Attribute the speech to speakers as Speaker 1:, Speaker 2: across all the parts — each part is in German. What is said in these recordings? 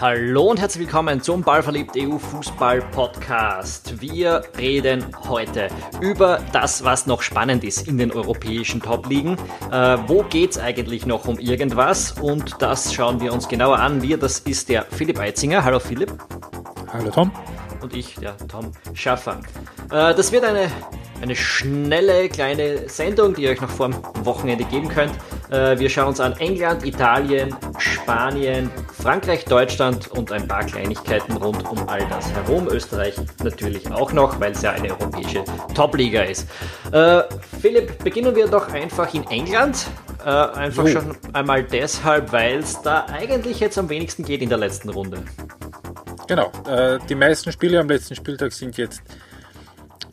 Speaker 1: Hallo und herzlich willkommen zum Ballverliebt EU Fußball Podcast. Wir reden heute über das, was noch spannend ist in den europäischen Top-Ligen. Äh, wo es eigentlich noch um irgendwas? Und das schauen wir uns genauer an. Wir, das ist der Philipp Eitzinger. Hallo Philipp.
Speaker 2: Hallo Tom.
Speaker 1: Und ich, der Tom Schaffer. Äh, das wird eine eine schnelle kleine Sendung, die ihr euch noch vor dem Wochenende geben könnt. Äh, wir schauen uns an England, Italien, Spanien, Frankreich, Deutschland und ein paar Kleinigkeiten rund um all das herum. Österreich natürlich auch noch, weil es ja eine europäische Top-Liga ist. Äh, Philipp, beginnen wir doch einfach in England. Äh, einfach jo. schon einmal deshalb, weil es da eigentlich jetzt am wenigsten geht in der letzten Runde.
Speaker 2: Genau, äh, die meisten Spiele am letzten Spieltag sind jetzt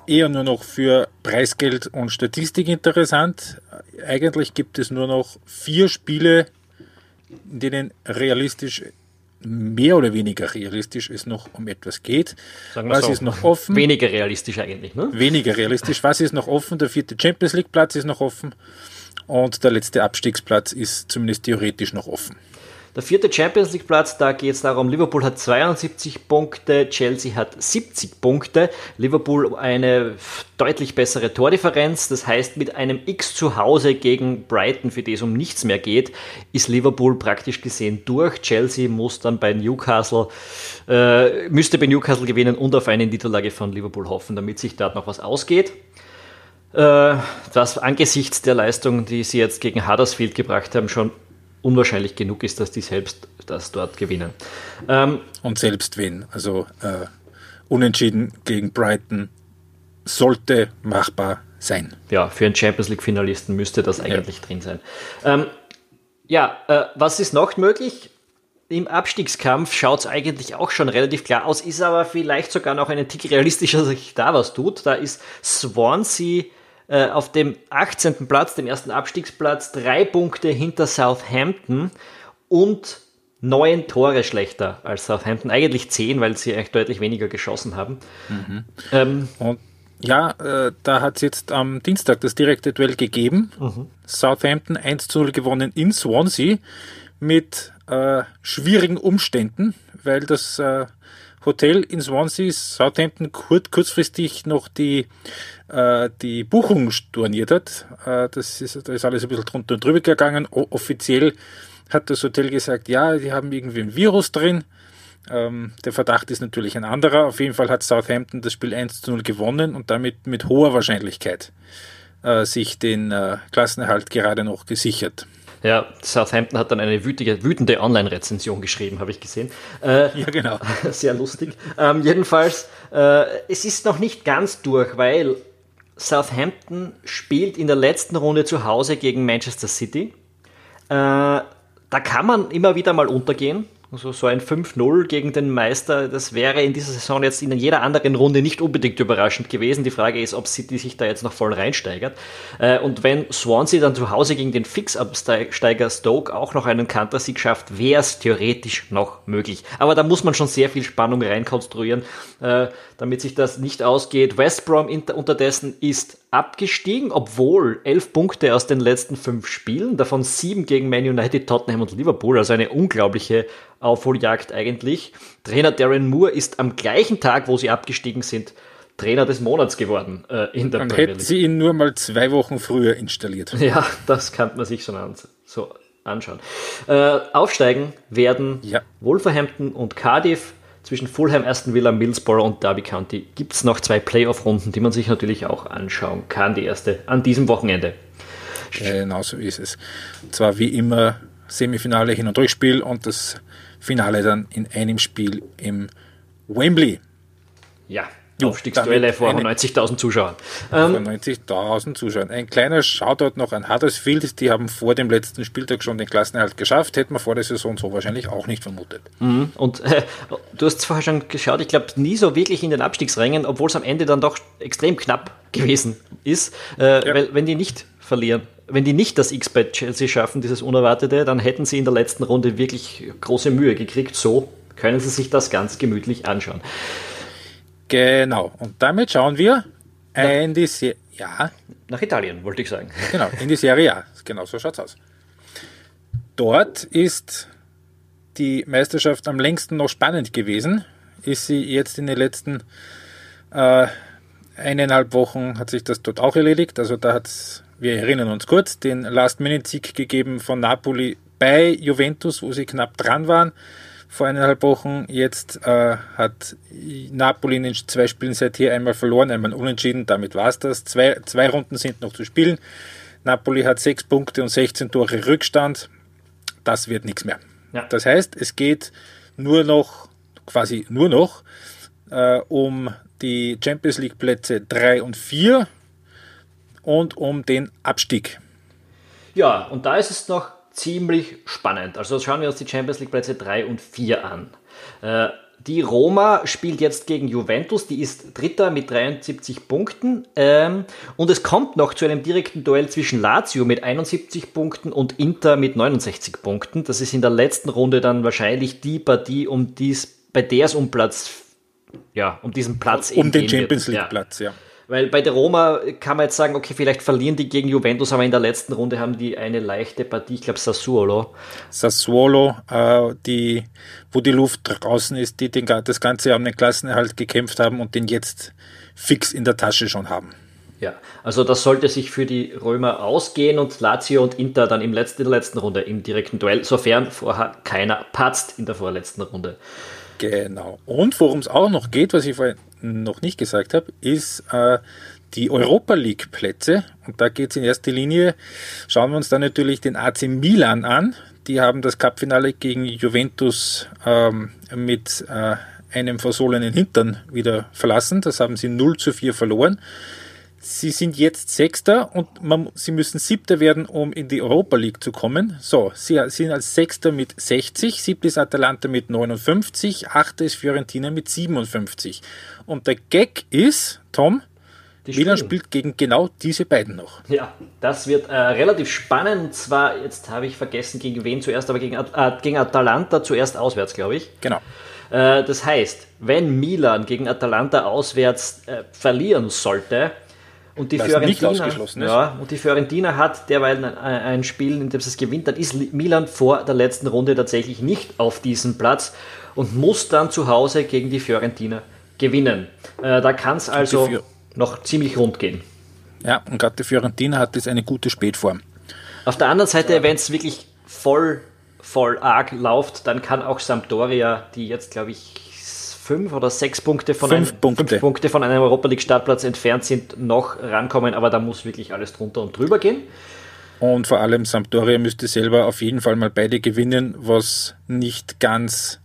Speaker 2: eher nur noch für Preisgeld und Statistik interessant. Eigentlich gibt es nur noch vier Spiele, denen realistisch mehr oder weniger realistisch es noch um etwas geht.
Speaker 1: Was so. ist noch offen? Weniger realistisch eigentlich, ne?
Speaker 2: Weniger realistisch. Was ist noch offen? Der vierte Champions League Platz ist noch offen und der letzte Abstiegsplatz ist zumindest theoretisch noch offen.
Speaker 1: Der vierte Champions League Platz, da geht es darum, Liverpool hat 72 Punkte, Chelsea hat 70 Punkte. Liverpool eine deutlich bessere Tordifferenz, das heißt mit einem X zu Hause gegen Brighton, für die es um nichts mehr geht, ist Liverpool praktisch gesehen durch. Chelsea muss dann bei Newcastle, äh, müsste bei Newcastle gewinnen und auf eine Niederlage von Liverpool hoffen, damit sich dort noch was ausgeht äh, das angesichts der Leistung, die sie jetzt gegen Huddersfield gebracht haben, schon unwahrscheinlich genug ist, dass die selbst das dort gewinnen.
Speaker 2: Ähm, Und selbst wenn, also äh, unentschieden gegen Brighton sollte machbar sein.
Speaker 1: Ja, für einen Champions League-Finalisten müsste das eigentlich ja. drin sein. Ähm, ja, äh, was ist noch möglich? Im Abstiegskampf schaut es eigentlich auch schon relativ klar aus, ist aber vielleicht sogar noch einen Tick realistischer, dass sich da was tut. Da ist Swansea äh, auf dem 18. Platz, dem ersten Abstiegsplatz, drei Punkte hinter Southampton und neun Tore schlechter als Southampton. Eigentlich zehn, weil sie eigentlich deutlich weniger geschossen haben.
Speaker 2: Mhm. Ähm, und ja, äh, da hat es jetzt am Dienstag das direkte Duell gegeben. Mhm. Southampton 1 zu 0 gewonnen in Swansea mit äh, schwierigen Umständen, weil das äh, Hotel in Swansea Southampton kurz, kurzfristig noch die, äh, die Buchung storniert hat. Äh, das ist, da ist alles ein bisschen drunter und drüber gegangen. O offiziell hat das Hotel gesagt, ja, die haben irgendwie ein Virus drin. Ähm, der Verdacht ist natürlich ein anderer. Auf jeden Fall hat Southampton das Spiel 1 zu 0 gewonnen und damit mit hoher Wahrscheinlichkeit äh, sich den äh, Klassenerhalt gerade noch gesichert.
Speaker 1: Ja, Southampton hat dann eine wütige, wütende Online-Rezension geschrieben, habe ich gesehen. Äh, ja, genau. Sehr lustig. Ähm, jedenfalls, äh, es ist noch nicht ganz durch, weil Southampton spielt in der letzten Runde zu Hause gegen Manchester City. Äh, da kann man immer wieder mal untergehen. Also so ein 5-0 gegen den Meister, das wäre in dieser Saison jetzt in jeder anderen Runde nicht unbedingt überraschend gewesen. Die Frage ist, ob City sich da jetzt noch voll reinsteigert. Äh, und wenn Swansea dann zu Hause gegen den Fixabsteiger Stoke auch noch einen Kantersieg schafft, wäre es theoretisch noch möglich. Aber da muss man schon sehr viel Spannung reinkonstruieren, äh, damit sich das nicht ausgeht. West Brom unterdessen ist abgestiegen, obwohl elf Punkte aus den letzten fünf Spielen, davon sieben gegen Man United, Tottenham und Liverpool, also eine unglaubliche Aufholjagd eigentlich. Trainer Darren Moore ist am gleichen Tag, wo sie abgestiegen sind, Trainer des Monats geworden äh, in der
Speaker 2: Man Premier League. hätte sie ihn nur mal zwei Wochen früher installiert.
Speaker 1: Ja, das kann man sich schon an, so anschauen. Äh, aufsteigen werden ja. Wolverhampton und Cardiff zwischen Fulham, Aston Villa, Millsborough und Derby County gibt es noch zwei Playoff-Runden, die man sich natürlich auch anschauen kann. Die erste an diesem Wochenende.
Speaker 2: Genau so ist es. Und zwar wie immer Semifinale, Hin- und Rückspiel und das Finale dann in einem Spiel im Wembley.
Speaker 1: Ja, Aufstiegsduelle vor 90.000 Zuschauern.
Speaker 2: Vor 90.000 ähm, Zuschauern. Ein kleiner Shoutout noch an Huddersfield. Die haben vor dem letzten Spieltag schon den Klassenerhalt geschafft. Hätte man vor der Saison so wahrscheinlich auch nicht vermutet.
Speaker 1: Mhm. Und äh, du hast vorher schon geschaut, ich glaube, nie so wirklich in den Abstiegsrängen, obwohl es am Ende dann doch extrem knapp gewesen ist. Äh, ja. Weil, wenn die nicht verlieren, wenn die nicht das X bei Chelsea schaffen, dieses Unerwartete, dann hätten sie in der letzten Runde wirklich große Mühe gekriegt. So können sie sich das ganz gemütlich anschauen.
Speaker 2: Genau. Und damit schauen wir in die Serie. Ja.
Speaker 1: Nach Italien, wollte ich sagen.
Speaker 2: Genau, in die Serie A. Genau so schaut's aus. Dort ist die Meisterschaft am längsten noch spannend gewesen. Ist sie jetzt in den letzten äh, eineinhalb Wochen hat sich das dort auch erledigt. Also da hat es, wir erinnern uns kurz, den Last-Minute-Sieg gegeben von Napoli bei Juventus, wo sie knapp dran waren vor eineinhalb Wochen. Jetzt äh, hat Napoli in den zwei Spielen seither einmal verloren, einmal unentschieden. Damit war es das. Zwei, zwei Runden sind noch zu spielen. Napoli hat sechs Punkte und 16 Tore Rückstand. Das wird nichts mehr. Ja. Das heißt, es geht nur noch, quasi nur noch, äh, um die Champions League Plätze 3 und 4 und um den Abstieg.
Speaker 1: Ja, und da ist es noch ziemlich spannend. Also schauen wir uns die Champions League Plätze 3 und 4 an. Äh, die Roma spielt jetzt gegen Juventus, die ist Dritter mit 73 Punkten. Ähm, und es kommt noch zu einem direkten Duell zwischen Lazio mit 71 Punkten und Inter mit 69 Punkten. Das ist in der letzten Runde dann wahrscheinlich die Partie, um dies, bei der es um Platz, ja, um diesen Platz
Speaker 2: um den Champions League Platz, ja.
Speaker 1: Weil bei der Roma kann man jetzt sagen, okay, vielleicht verlieren die gegen Juventus, aber in der letzten Runde haben die eine leichte Partie, ich glaube Sassuolo.
Speaker 2: Sassuolo, äh, die, wo die Luft draußen ist, die den, das ganze Jahr um den Klassenerhalt gekämpft haben und den jetzt fix in der Tasche schon haben.
Speaker 1: Ja, also das sollte sich für die Römer ausgehen und Lazio und Inter dann im letzten, in der letzten Runde im direkten Duell, sofern vorher keiner patzt in der vorletzten Runde.
Speaker 2: Genau. Und worum es auch noch geht, was ich vorhin noch nicht gesagt habe, ist äh, die Europa League Plätze. Und da geht es in erster Linie, schauen wir uns dann natürlich den AC Milan an. Die haben das Cupfinale gegen Juventus ähm, mit äh, einem versohlenen Hintern wieder verlassen. Das haben sie 0 zu 4 verloren. Sie sind jetzt Sechster und man, sie müssen Siebter werden, um in die Europa League zu kommen. So, sie sind als Sechster mit 60, Siebter ist Atalanta mit 59, Achter ist Fiorentina mit 57. Und der Gag ist, Tom, die Milan spielt gegen genau diese beiden noch.
Speaker 1: Ja, das wird äh, relativ spannend. Zwar, jetzt habe ich vergessen, gegen wen zuerst, aber gegen, äh, gegen Atalanta zuerst auswärts, glaube ich.
Speaker 2: Genau.
Speaker 1: Äh, das heißt, wenn Milan gegen Atalanta auswärts äh, verlieren sollte, und die, Fiorentina, ja, und die Fiorentina hat derweil ein, ein Spiel, in dem es gewinnt, dann ist Milan vor der letzten Runde tatsächlich nicht auf diesem Platz und muss dann zu Hause gegen die Fiorentina gewinnen. Äh, da kann es also noch ziemlich rund gehen.
Speaker 2: Ja, und gerade die Fiorentina hat jetzt eine gute Spätform.
Speaker 1: Auf der anderen Seite, wenn es wirklich voll, voll arg läuft, dann kann auch Sampdoria, die jetzt, glaube ich, fünf oder sechs Punkte von,
Speaker 2: fünf einem, Punkte.
Speaker 1: Fünf Punkte von einem Europa League Startplatz entfernt sind, noch rankommen, aber da muss wirklich alles drunter und drüber gehen.
Speaker 2: Und vor allem Sampdoria müsste selber auf jeden Fall mal beide gewinnen, was nicht ganz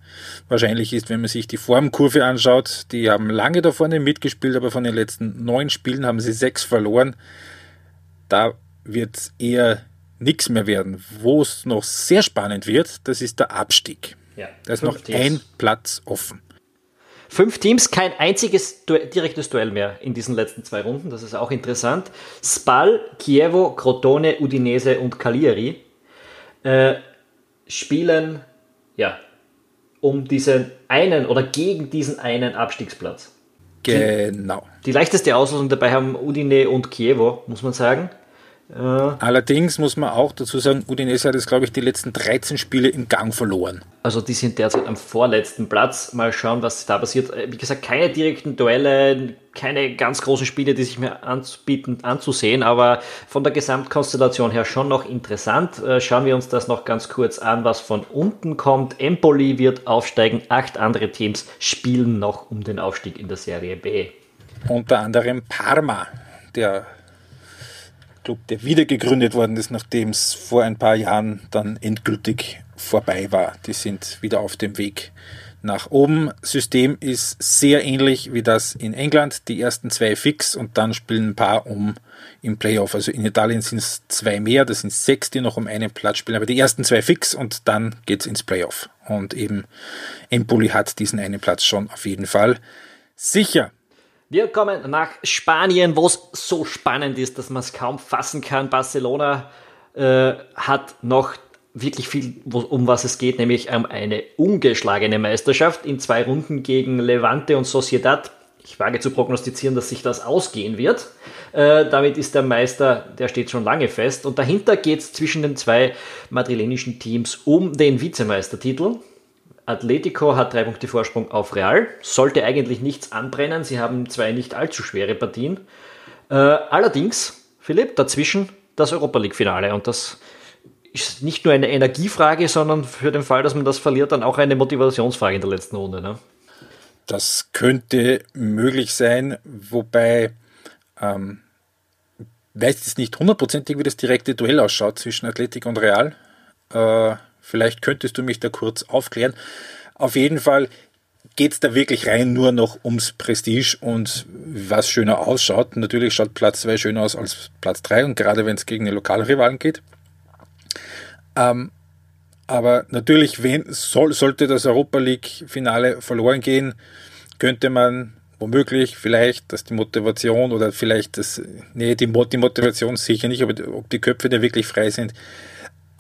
Speaker 2: wahrscheinlich ist, wenn man sich die Formkurve anschaut. Die haben lange da vorne mitgespielt, aber von den letzten neun Spielen haben sie sechs verloren. Da wird es eher nichts mehr werden. Wo es noch sehr spannend wird, das ist der Abstieg. Ja, da ist noch ein Platz offen.
Speaker 1: Fünf Teams, kein einziges du direktes Duell mehr in diesen letzten zwei Runden. Das ist auch interessant. Spal, Chievo, Crotone, Udinese und Cagliari äh, spielen ja, um diesen einen oder gegen diesen einen Abstiegsplatz.
Speaker 2: Genau.
Speaker 1: Die, die leichteste Auslosung dabei haben Udine und Chievo, muss man sagen.
Speaker 2: Allerdings muss man auch dazu sagen, Udinese hat jetzt, glaube ich, die letzten 13 Spiele im Gang verloren.
Speaker 1: Also die sind derzeit am vorletzten Platz. Mal schauen, was da passiert. Wie gesagt, keine direkten Duelle, keine ganz großen Spiele, die sich mir anbieten anzusehen, aber von der Gesamtkonstellation her schon noch interessant. Äh, schauen wir uns das noch ganz kurz an, was von unten kommt. Empoli wird aufsteigen, acht andere Teams spielen noch um den Aufstieg in der Serie B.
Speaker 2: Unter anderem Parma, der Club, der wieder gegründet worden ist, nachdem es vor ein paar Jahren dann endgültig vorbei war. Die sind wieder auf dem Weg nach oben. System ist sehr ähnlich wie das in England. Die ersten zwei fix und dann spielen ein paar um im Playoff. Also in Italien sind es zwei mehr, das sind sechs, die noch um einen Platz spielen, aber die ersten zwei fix und dann geht es ins Playoff. Und eben Empoli hat diesen einen Platz schon auf jeden Fall sicher.
Speaker 1: Wir kommen nach Spanien, wo es so spannend ist, dass man es kaum fassen kann. Barcelona äh, hat noch wirklich viel, um was es geht, nämlich um eine ungeschlagene Meisterschaft in zwei Runden gegen Levante und Sociedad. Ich wage zu prognostizieren, dass sich das ausgehen wird. Äh, damit ist der Meister, der steht schon lange fest. Und dahinter geht es zwischen den zwei madrilenischen Teams um den Vizemeistertitel. Atletico hat drei Punkte Vorsprung auf Real. Sollte eigentlich nichts anbrennen. Sie haben zwei nicht allzu schwere Partien. Äh, allerdings, Philipp, dazwischen das Europa League-Finale. Und das ist nicht nur eine Energiefrage, sondern für den Fall, dass man das verliert, dann auch eine Motivationsfrage in der letzten Runde. Ne?
Speaker 2: Das könnte möglich sein, wobei ähm, weiß jetzt nicht hundertprozentig, wie das direkte Duell ausschaut zwischen Athletik und Real. Äh, vielleicht könntest du mich da kurz aufklären. Auf jeden Fall geht es da wirklich rein nur noch ums Prestige und was schöner ausschaut. Natürlich schaut Platz 2 schöner aus als Platz 3 und gerade wenn es gegen eine Lokalrivalen geht. Ähm, aber natürlich, wenn, soll, sollte das Europa League-Finale verloren gehen, könnte man womöglich vielleicht, dass die Motivation oder vielleicht das, nee, die, die Motivation sicher nicht, aber ob die Köpfe da wirklich frei sind.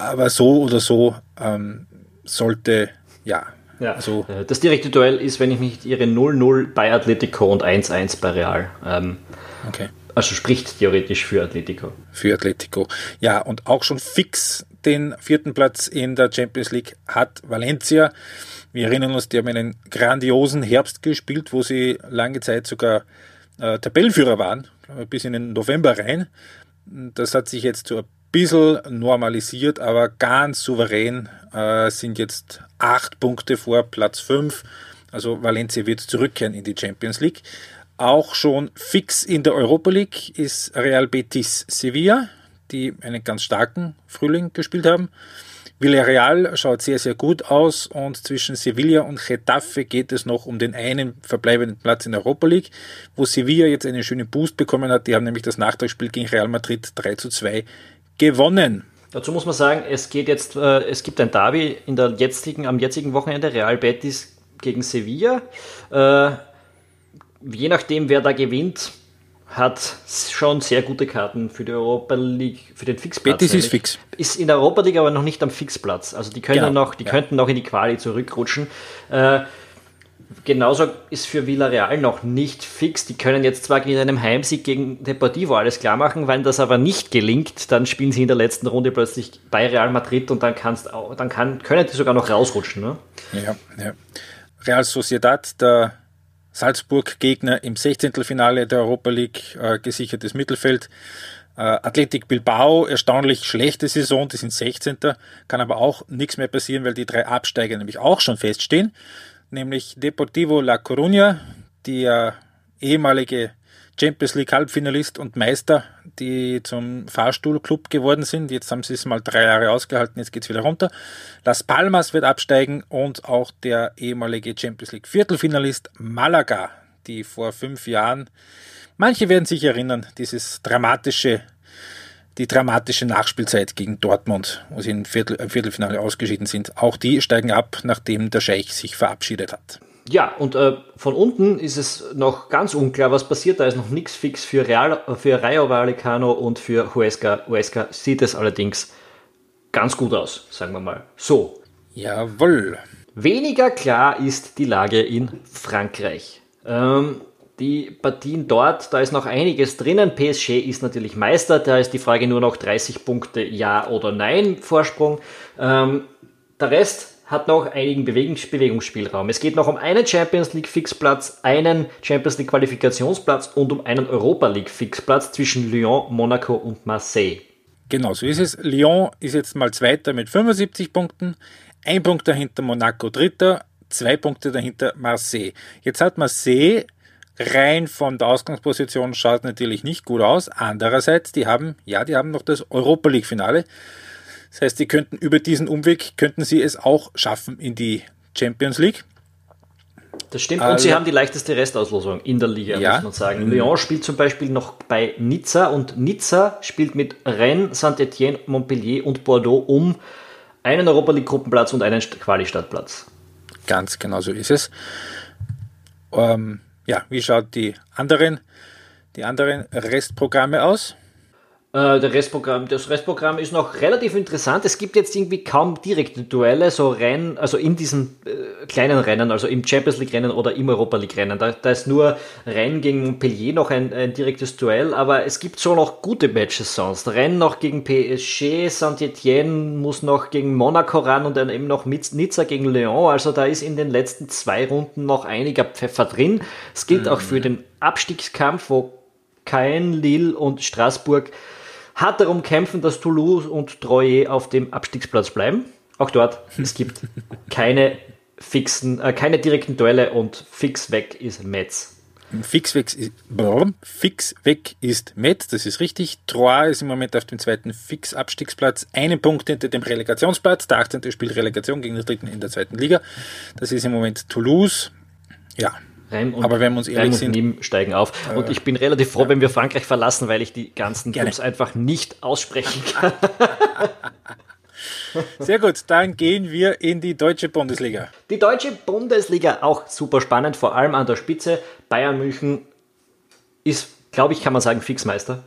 Speaker 2: Aber so oder so ähm, sollte, ja.
Speaker 1: Ja, also, das direkte Duell ist, wenn ich mich nicht irre, 0-0 bei Atletico und 1-1 bei Real. Ähm, okay. Also spricht theoretisch für Atletico.
Speaker 2: Für Atletico. Ja, und auch schon fix den vierten Platz in der Champions League hat Valencia. Wir erinnern uns, die haben einen grandiosen Herbst gespielt, wo sie lange Zeit sogar äh, Tabellenführer waren, bis in den November rein. Das hat sich jetzt ein bisschen normalisiert, aber ganz souverän äh, sind jetzt acht Punkte vor Platz fünf. Also Valencia wird zurückkehren in die Champions League. Auch schon fix in der Europa League ist Real Betis Sevilla, die einen ganz starken Frühling gespielt haben. Villarreal schaut sehr, sehr gut aus und zwischen Sevilla und Getafe geht es noch um den einen verbleibenden Platz in der Europa League, wo Sevilla jetzt einen schönen Boost bekommen hat. Die haben nämlich das Nachtragsspiel gegen Real Madrid 3 zu 2 gewonnen.
Speaker 1: Dazu muss man sagen, es geht jetzt, äh, es gibt ein Derby in der jetzigen, am jetzigen Wochenende, Real Betis gegen Sevilla. Äh, je nachdem, wer da gewinnt, hat schon sehr gute Karten für die Europa League, für den Fixplatz.
Speaker 2: Betis ist fix.
Speaker 1: Ist in der Europa League aber noch nicht am Fixplatz. Also die können genau, noch, die ja. könnten noch in die Quali zurückrutschen. Äh, genauso ist für Villarreal noch nicht fix. Die können jetzt zwar mit einem Heimsieg gegen Deportivo alles klar machen, wenn das aber nicht gelingt, dann spielen sie in der letzten Runde plötzlich bei Real Madrid und dann kannst dann kann, können die sogar noch rausrutschen. Ne?
Speaker 2: Ja, ja. Real Sociedad, der Salzburg-Gegner im 16. Finale der Europa League, äh, gesichertes Mittelfeld. Äh, Athletic Bilbao, erstaunlich schlechte Saison, die sind 16. Kann aber auch nichts mehr passieren, weil die drei Absteiger nämlich auch schon feststehen. Nämlich Deportivo La Coruña, äh, ehemalige Champions League Halbfinalist und Meister, die zum Fahrstuhlclub geworden sind. Jetzt haben sie es mal drei Jahre ausgehalten, jetzt geht es wieder runter. Las Palmas wird absteigen und auch der ehemalige Champions League Viertelfinalist Malaga, die vor fünf Jahren, manche werden sich erinnern, dieses dramatische, die dramatische Nachspielzeit gegen Dortmund, wo sie im, Viertel, im Viertelfinale ausgeschieden sind. Auch die steigen ab, nachdem der Scheich sich verabschiedet hat.
Speaker 1: Ja, und äh, von unten ist es noch ganz unklar, was passiert. Da ist noch nichts fix für, Real, für Rayo Vallecano und für Huesca. Huesca sieht es allerdings ganz gut aus, sagen wir mal. So.
Speaker 2: Jawohl.
Speaker 1: Weniger klar ist die Lage in Frankreich. Ähm, die Partien dort, da ist noch einiges drinnen. PSG ist natürlich Meister, da ist die Frage nur noch 30 Punkte Ja oder Nein Vorsprung. Ähm, der Rest hat noch einigen Bewegungs Bewegungsspielraum. Es geht noch um einen Champions League Fixplatz, einen Champions League Qualifikationsplatz und um einen Europa League Fixplatz zwischen Lyon, Monaco und Marseille.
Speaker 2: Genau, so ist es. Lyon ist jetzt mal Zweiter mit 75 Punkten, ein Punkt dahinter Monaco Dritter, zwei Punkte dahinter Marseille. Jetzt hat Marseille rein von der Ausgangsposition schaut natürlich nicht gut aus. Andererseits, die haben, ja, die haben noch das Europa League Finale. Das heißt, sie könnten über diesen Umweg, könnten sie es auch schaffen in die Champions League.
Speaker 1: Das stimmt. Und also, sie haben die leichteste Restauslosung in der Liga, ja. muss man sagen. Lyon spielt zum Beispiel noch bei Nizza und Nizza spielt mit Rennes, Saint-Etienne, Montpellier und Bordeaux um einen Europa League Gruppenplatz und einen Quali-Stadtplatz.
Speaker 2: Ganz genau so ist es. Ähm, ja, wie schaut die anderen, die anderen Restprogramme aus?
Speaker 1: Äh, der Restprogramm, das Restprogramm ist noch relativ interessant. Es gibt jetzt irgendwie kaum direkte Duelle, so Rennen, also in diesen äh, kleinen Rennen, also im Champions League Rennen oder im Europa League Rennen. Da, da ist nur Rennen gegen Montpellier noch ein, ein, direktes Duell, aber es gibt schon noch gute Matches sonst. Rennen noch gegen PSG, Saint-Etienne muss noch gegen Monaco ran und dann eben noch Nizza gegen Lyon. Also da ist in den letzten zwei Runden noch einiger Pfeffer drin. Es gilt mhm. auch für den Abstiegskampf, wo Caen, Lille und Straßburg hart darum kämpfen, dass Toulouse und Troyes auf dem Abstiegsplatz bleiben. Auch dort, es gibt keine fixen, äh, keine direkten Duelle und fix weg ist Metz.
Speaker 2: Fix weg, ist, fix weg ist Metz, das ist richtig. Troyes ist im Moment auf dem zweiten Fix-Abstiegsplatz, einen Punkt hinter dem Relegationsplatz. Der 18. spielt Relegation gegen den dritten in der zweiten Liga. Das ist im Moment Toulouse. Ja,
Speaker 1: Reim und, Aber wenn wir uns ehrlich sind, Nîmes steigen auf. Äh, und ich bin relativ froh, ja. wenn wir Frankreich verlassen, weil ich die ganzen Gerne. Clubs einfach nicht aussprechen kann.
Speaker 2: Sehr gut, dann gehen wir in die deutsche Bundesliga.
Speaker 1: Die deutsche Bundesliga auch super spannend, vor allem an der Spitze. Bayern München ist, glaube ich, kann man sagen, Fixmeister.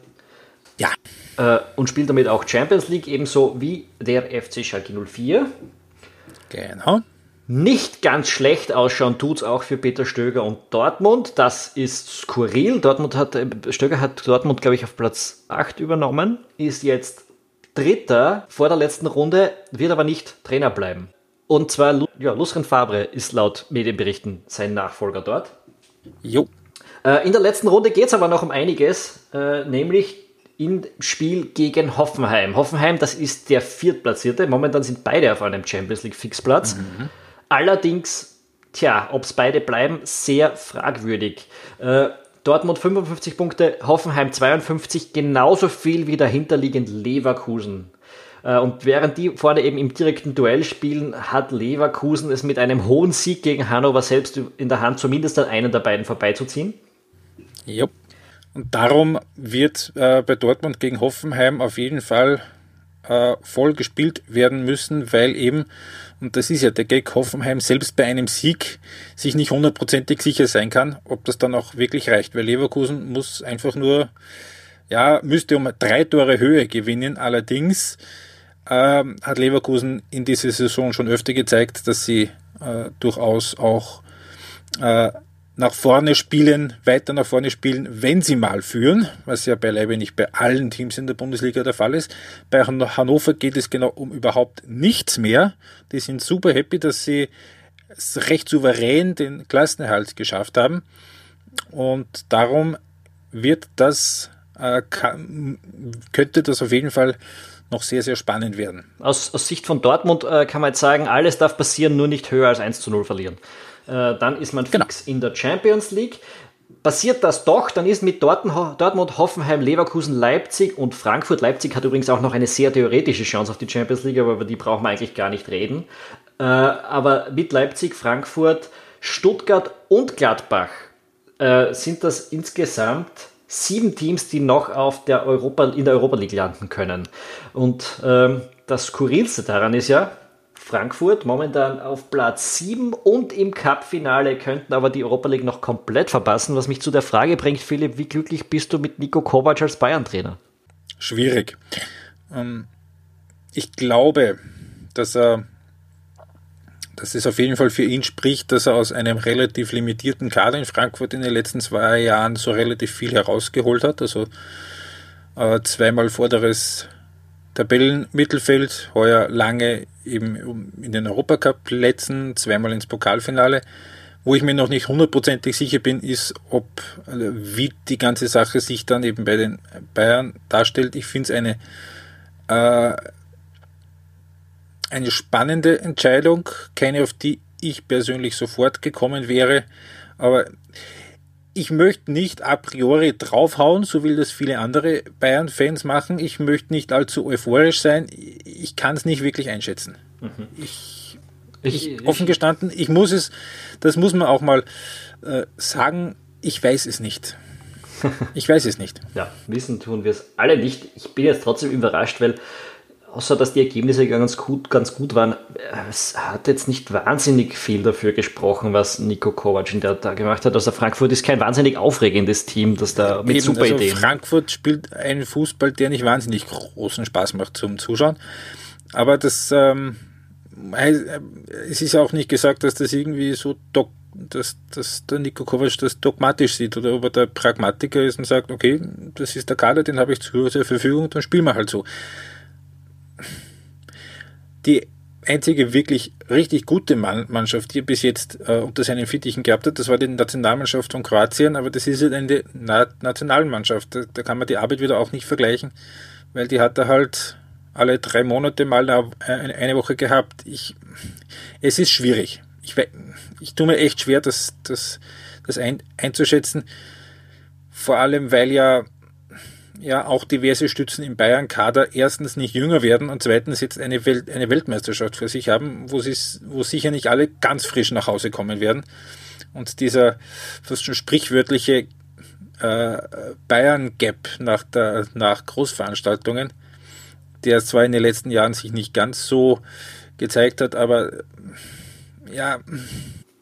Speaker 2: Ja.
Speaker 1: Äh, und spielt damit auch Champions League, ebenso wie der FC Schalke 04.
Speaker 2: Genau
Speaker 1: nicht ganz schlecht ausschauen tut es auch für Peter Stöger und Dortmund. Das ist skurril. Dortmund hat, äh, Stöger hat Dortmund, glaube ich, auf Platz 8 übernommen, ist jetzt Dritter vor der letzten Runde, wird aber nicht Trainer bleiben. Und zwar, ja, Lucien Fabre ist laut Medienberichten sein Nachfolger dort.
Speaker 2: Jo.
Speaker 1: Äh, in der letzten Runde geht es aber noch um einiges, äh, nämlich im Spiel gegen Hoffenheim. Hoffenheim, das ist der Viertplatzierte. Momentan sind beide auf einem Champions League Fixplatz. Mhm. Allerdings, tja, ob es beide bleiben, sehr fragwürdig. Äh, Dortmund 55 Punkte, Hoffenheim 52, genauso viel wie dahinterliegend Leverkusen. Äh, und während die vorne eben im direkten Duell spielen, hat Leverkusen es mit einem hohen Sieg gegen Hannover selbst in der Hand, zumindest an einen der beiden vorbeizuziehen.
Speaker 2: Ja. Und darum wird äh, bei Dortmund gegen Hoffenheim auf jeden Fall äh, voll gespielt werden müssen, weil eben und das ist ja der Gag, Hoffenheim selbst bei einem Sieg sich nicht hundertprozentig sicher sein kann, ob das dann auch wirklich reicht, weil Leverkusen muss einfach nur, ja, müsste um drei Tore Höhe gewinnen. Allerdings ähm, hat Leverkusen in dieser Saison schon öfter gezeigt, dass sie äh, durchaus auch äh, nach vorne spielen, weiter nach vorne spielen, wenn sie mal führen, was ja beileibe nicht bei allen Teams in der Bundesliga der Fall ist. Bei Hannover geht es genau um überhaupt nichts mehr. Die sind super happy, dass sie recht souverän den Klassenerhalt geschafft haben. Und darum wird das, äh, kann, könnte das auf jeden Fall noch sehr, sehr spannend werden.
Speaker 1: Aus, aus Sicht von Dortmund äh, kann man jetzt sagen, alles darf passieren, nur nicht höher als 1 zu 0 verlieren. Äh, dann ist man genau. fix in der Champions League. Passiert das doch, dann ist mit Dortmund, Hoffenheim, Leverkusen, Leipzig und Frankfurt. Leipzig hat übrigens auch noch eine sehr theoretische Chance auf die Champions League, aber über die brauchen wir eigentlich gar nicht reden. Äh, aber mit Leipzig, Frankfurt, Stuttgart und Gladbach äh, sind das insgesamt sieben Teams, die noch auf der Europa, in der Europa League landen können. Und ähm, das Skurrilste daran ist ja, Frankfurt momentan auf Platz 7 und im Cup-Finale könnten aber die Europa League noch komplett verpassen, was mich zu der Frage bringt, Philipp, wie glücklich bist du mit Nico Kovac als Bayern-Trainer?
Speaker 2: Schwierig. Ähm, ich glaube, dass er dass es auf jeden Fall für ihn spricht, dass er aus einem relativ limitierten Kader in Frankfurt in den letzten zwei Jahren so relativ viel herausgeholt hat. Also äh, zweimal vorderes Tabellenmittelfeld, heuer lange eben in den Europacup-Plätzen, zweimal ins Pokalfinale. Wo ich mir noch nicht hundertprozentig sicher bin, ist, ob also wie die ganze Sache sich dann eben bei den Bayern darstellt. Ich finde es eine, äh, eine spannende Entscheidung, keine auf die ich persönlich sofort gekommen wäre. Aber ich möchte nicht a priori draufhauen, so wie das viele andere Bayern-Fans machen. Ich möchte nicht allzu euphorisch sein. Ich kann es nicht wirklich einschätzen. Mhm. Ich, ich, ich, offen gestanden, ich muss es, das muss man auch mal äh, sagen, ich weiß es nicht. Ich weiß es nicht.
Speaker 1: ja, wissen tun wir es alle nicht. Ich bin jetzt trotzdem überrascht, weil außer dass die Ergebnisse ganz gut, ganz gut waren, es hat jetzt nicht wahnsinnig viel dafür gesprochen, was Nico Kovac in der da gemacht hat. Also Frankfurt ist kein wahnsinnig aufregendes Team, das da mit Eben, super also Ideen.
Speaker 2: Frankfurt spielt einen Fußball, der nicht wahnsinnig großen Spaß macht zum Zuschauen. Aber das, ähm, es ist auch nicht gesagt, dass das irgendwie so dog dass, dass der Nico Kovac das dogmatisch sieht oder ob er der Pragmatiker ist und sagt, okay, das ist der Kader, den habe ich zur Verfügung, dann spielen wir halt so. Die einzige wirklich richtig gute Mannschaft, die er bis jetzt äh, unter seinen Fittichen gehabt hat, das war die Nationalmannschaft von Kroatien, aber das ist halt eine Na Nationalmannschaft. Da, da, kann man die Arbeit wieder auch nicht vergleichen, weil die hat er halt alle drei Monate mal eine, Woche gehabt. Ich, es ist schwierig. Ich, ich tue mir echt schwer, das, das, das ein, einzuschätzen. Vor allem, weil ja ja auch diverse Stützen im Bayern-Kader erstens nicht jünger werden und zweitens jetzt eine, Welt, eine Weltmeisterschaft für sich haben, wo, wo sicher nicht alle ganz frisch nach Hause kommen werden. Und dieser fast schon sprichwörtliche äh, Bayern-Gap nach, nach Großveranstaltungen, der zwar in den letzten Jahren sich nicht ganz so gezeigt hat, aber ja.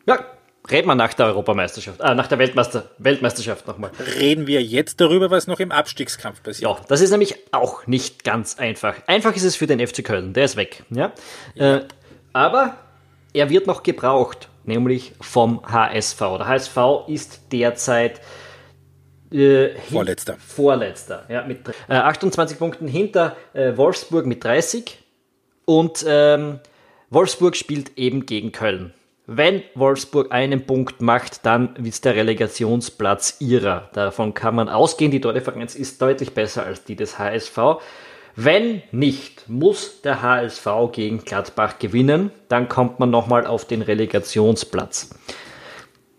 Speaker 1: Ja, Reden wir nach der Europameisterschaft, äh, nach der Weltmeister, Weltmeisterschaft nochmal.
Speaker 2: Reden wir jetzt darüber, was noch im Abstiegskampf passiert.
Speaker 1: Ja, das ist nämlich auch nicht ganz einfach. Einfach ist es für den FC Köln, der ist weg. Ja? ja. Äh, aber er wird noch gebraucht, nämlich vom HSV. Der HSV ist derzeit
Speaker 2: äh, Vorletzter.
Speaker 1: Vorletzter, ja, mit äh, 28 Punkten hinter äh, Wolfsburg mit 30. Und ähm, Wolfsburg spielt eben gegen Köln. Wenn Wolfsburg einen Punkt macht, dann ist der Relegationsplatz ihrer. Davon kann man ausgehen. Die Tordifferenz ist deutlich besser als die des HSV. Wenn nicht, muss der HSV gegen Gladbach gewinnen. Dann kommt man nochmal auf den Relegationsplatz.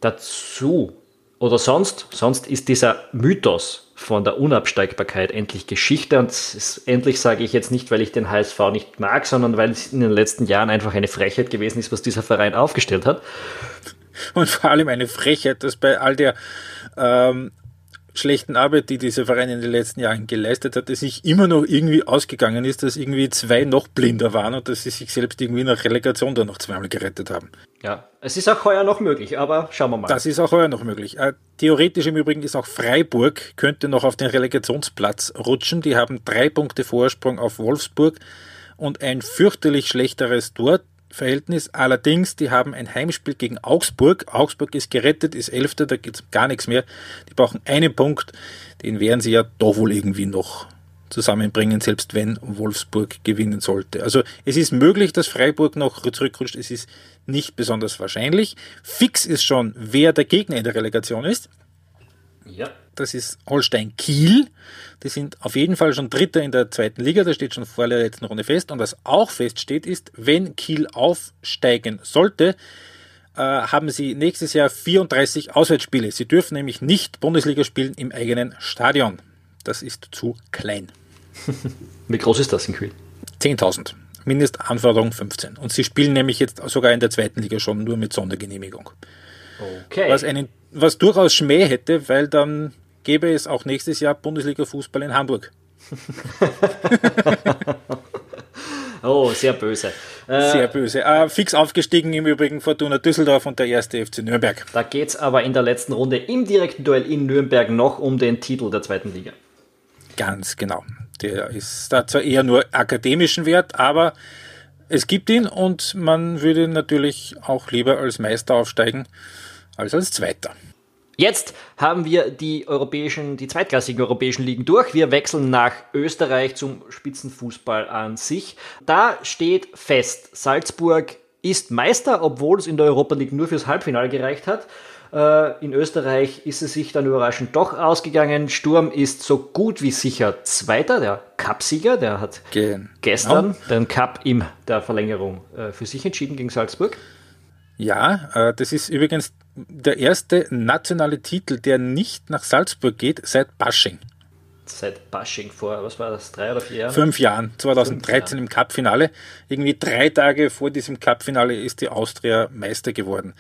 Speaker 1: Dazu oder sonst, sonst ist dieser Mythos von der Unabsteigbarkeit endlich Geschichte. Und endlich sage ich jetzt nicht, weil ich den HSV nicht mag, sondern weil es in den letzten Jahren einfach eine Frechheit gewesen ist, was dieser Verein aufgestellt hat.
Speaker 2: Und vor allem eine Frechheit, dass bei all der ähm, schlechten Arbeit, die dieser Verein in den letzten Jahren geleistet hat, dass sich immer noch irgendwie ausgegangen ist, dass irgendwie zwei noch blinder waren und dass sie sich selbst irgendwie der Relegation dann noch zweimal gerettet haben.
Speaker 1: Ja, es ist auch heuer noch möglich, aber schauen wir mal.
Speaker 2: Das ist auch heuer noch möglich. Äh, theoretisch im Übrigen ist auch Freiburg, könnte noch auf den Relegationsplatz rutschen. Die haben drei Punkte Vorsprung auf Wolfsburg und ein fürchterlich schlechteres dort. Verhältnis. Allerdings, die haben ein Heimspiel gegen Augsburg. Augsburg ist gerettet, ist Elfter, da geht es gar nichts mehr. Die brauchen einen Punkt, den werden sie ja doch wohl irgendwie noch zusammenbringen, selbst wenn Wolfsburg gewinnen sollte. Also es ist möglich, dass Freiburg noch zurückrutscht. Es ist nicht besonders wahrscheinlich. Fix ist schon, wer der Gegner in der Relegation ist. Ja. Das ist Holstein Kiel. Die sind auf jeden Fall schon Dritter in der zweiten Liga. Das steht schon vor der letzten Runde fest. Und was auch feststeht, ist, wenn Kiel aufsteigen sollte, äh, haben sie nächstes Jahr 34 Auswärtsspiele. Sie dürfen nämlich nicht Bundesliga spielen im eigenen Stadion. Das ist zu klein.
Speaker 1: Wie groß ist das in Kiel?
Speaker 2: 10.000. Mindestanforderung 15. Und sie spielen nämlich jetzt sogar in der zweiten Liga schon nur mit Sondergenehmigung. Okay. Was, einen, was durchaus Schmäh hätte, weil dann gäbe es auch nächstes Jahr Bundesliga-Fußball in Hamburg.
Speaker 1: oh, sehr böse.
Speaker 2: Äh, sehr böse. Äh, fix aufgestiegen im Übrigen Fortuna Düsseldorf und der erste FC Nürnberg.
Speaker 1: Da geht es aber in der letzten Runde im direkten Duell in Nürnberg noch um den Titel der zweiten Liga.
Speaker 2: Ganz genau. Der ist da zwar eher nur akademischen Wert, aber es gibt ihn und man würde natürlich auch lieber als Meister aufsteigen als als Zweiter.
Speaker 1: Jetzt haben wir die europäischen, die zweitklassigen europäischen Ligen durch. Wir wechseln nach Österreich zum Spitzenfußball an sich. Da steht fest, Salzburg ist Meister, obwohl es in der Europa League nur fürs Halbfinale gereicht hat. Äh, in Österreich ist es sich dann überraschend doch ausgegangen. Sturm ist so gut wie sicher Zweiter, der Cupsieger. Der hat genau. gestern den Cup in der Verlängerung äh, für sich entschieden gegen Salzburg.
Speaker 2: Ja, äh, das ist übrigens der erste nationale Titel, der nicht nach Salzburg geht, seit Basching.
Speaker 1: Seit Basching vor, was war das, drei oder vier Jahren?
Speaker 2: Fünf Jahren, 2013 Fünf im Cup-Finale. Irgendwie drei Tage vor diesem Cup-Finale ist die Austria Meister geworden.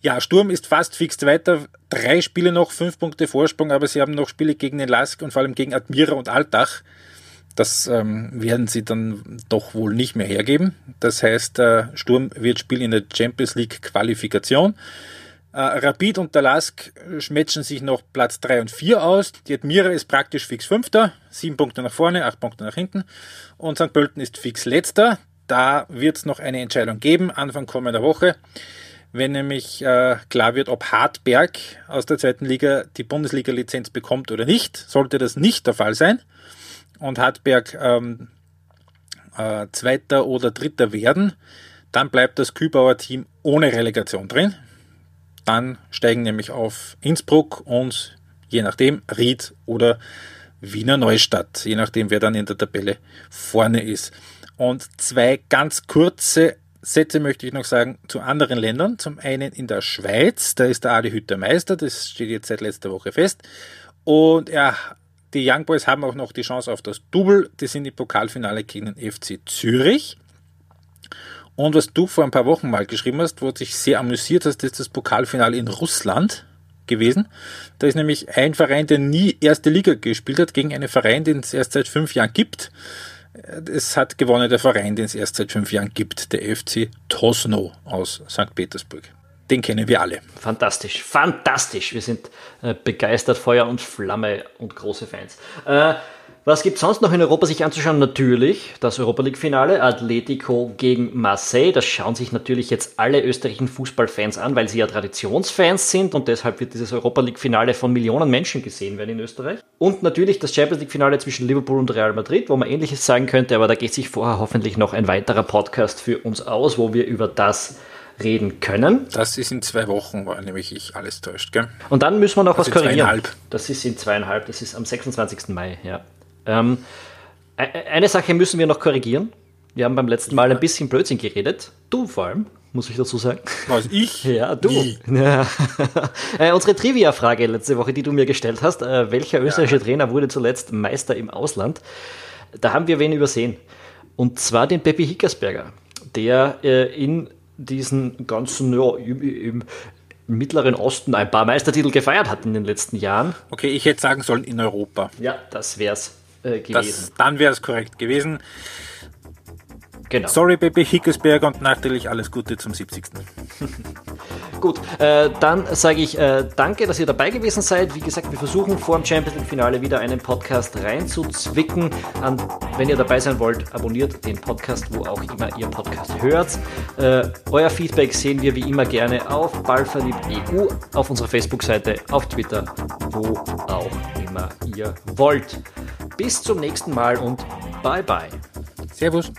Speaker 2: Ja, Sturm ist fast fix weiter. Drei Spiele noch, fünf Punkte Vorsprung, aber sie haben noch Spiele gegen den Lask und vor allem gegen Admira und Altach, Das ähm, werden sie dann doch wohl nicht mehr hergeben. Das heißt, äh, Sturm wird spielen in der Champions League Qualifikation. Äh, Rapid und der Lask schmetschen sich noch Platz 3 und 4 aus. Die Admira ist praktisch fix Fünfter, sieben Punkte nach vorne, acht Punkte nach hinten. Und St. Pölten ist fix Letzter. Da wird es noch eine Entscheidung geben, Anfang kommender Woche, wenn nämlich äh, klar wird, ob Hartberg aus der zweiten Liga die Bundesliga-Lizenz bekommt oder nicht. Sollte das nicht der Fall sein und Hartberg ähm, äh, Zweiter oder Dritter werden, dann bleibt das Kübauer Team ohne Relegation drin. Dann steigen nämlich auf Innsbruck und je nachdem Ried oder Wiener Neustadt, je nachdem wer dann in der Tabelle vorne ist. Und zwei ganz kurze Sätze möchte ich noch sagen zu anderen Ländern. Zum einen in der Schweiz, da ist der Adi Hütter Meister, das steht jetzt seit letzter Woche fest. Und ja, die Young Boys haben auch noch die Chance auf das Double. Die sind im Pokalfinale gegen den FC Zürich. Und was du vor ein paar Wochen mal geschrieben hast, wo du dich sehr amüsiert hast, ist das Pokalfinale in Russland gewesen. Da ist nämlich ein Verein, der nie erste Liga gespielt hat, gegen einen Verein, den es erst seit fünf Jahren gibt. Es hat gewonnen der Verein, den es erst seit fünf Jahren gibt, der FC Tosno aus St. Petersburg. Den kennen wir alle.
Speaker 1: Fantastisch, fantastisch. Wir sind äh, begeistert, Feuer und Flamme und große Fans. Äh, was gibt es sonst noch in Europa sich anzuschauen? Natürlich das Europa League-Finale, Atletico gegen Marseille. Das schauen sich natürlich jetzt alle österreichischen Fußballfans an, weil sie ja Traditionsfans sind und deshalb wird dieses Europa League-Finale von Millionen Menschen gesehen werden in Österreich. Und natürlich das Champions League-Finale zwischen Liverpool und Real Madrid, wo man ähnliches sagen könnte, aber da geht sich vorher hoffentlich noch ein weiterer Podcast für uns aus, wo wir über das reden können.
Speaker 2: Das ist in zwei Wochen, war nämlich ich alles täuscht, gell?
Speaker 1: Und dann müssen wir noch also was korrigieren. Zweieinhalb. Das ist in zweieinhalb, das ist am 26. Mai, ja. Ähm, e-, e-, eine Sache müssen wir noch korrigieren. Wir haben beim letzten Mal ein bisschen Blödsinn geredet. Du vor allem, muss ich dazu sagen.
Speaker 2: Was, ich?
Speaker 1: Ja, du. Ja. äh, unsere Trivia-Frage letzte Woche, die du mir gestellt hast. Äh, welcher österreichische ja. Trainer wurde zuletzt Meister im Ausland? Da haben wir wen übersehen. Und zwar den Peppi Hickersberger, der äh, in diesen ganzen, ja, im, im, Mittleren Osten ein paar Meistertitel gefeiert hat in den letzten Jahren.
Speaker 2: Okay, ich hätte sagen sollen in Europa.
Speaker 1: Ja, das wäre es äh, gewesen. Das,
Speaker 2: dann wäre es korrekt gewesen. Genau. Sorry, Baby Hickesberger und natürlich alles Gute zum 70.
Speaker 1: Gut, äh, dann sage ich äh, danke, dass ihr dabei gewesen seid. Wie gesagt, wir versuchen vor dem Champions League Finale wieder einen Podcast reinzuzwicken. Und wenn ihr dabei sein wollt, abonniert den Podcast, wo auch immer ihr Podcast hört. Äh, euer Feedback sehen wir wie immer gerne auf ballverliebt.eu, auf unserer Facebook-Seite, auf Twitter, wo auch immer ihr wollt. Bis zum nächsten Mal und bye bye.
Speaker 2: Servus!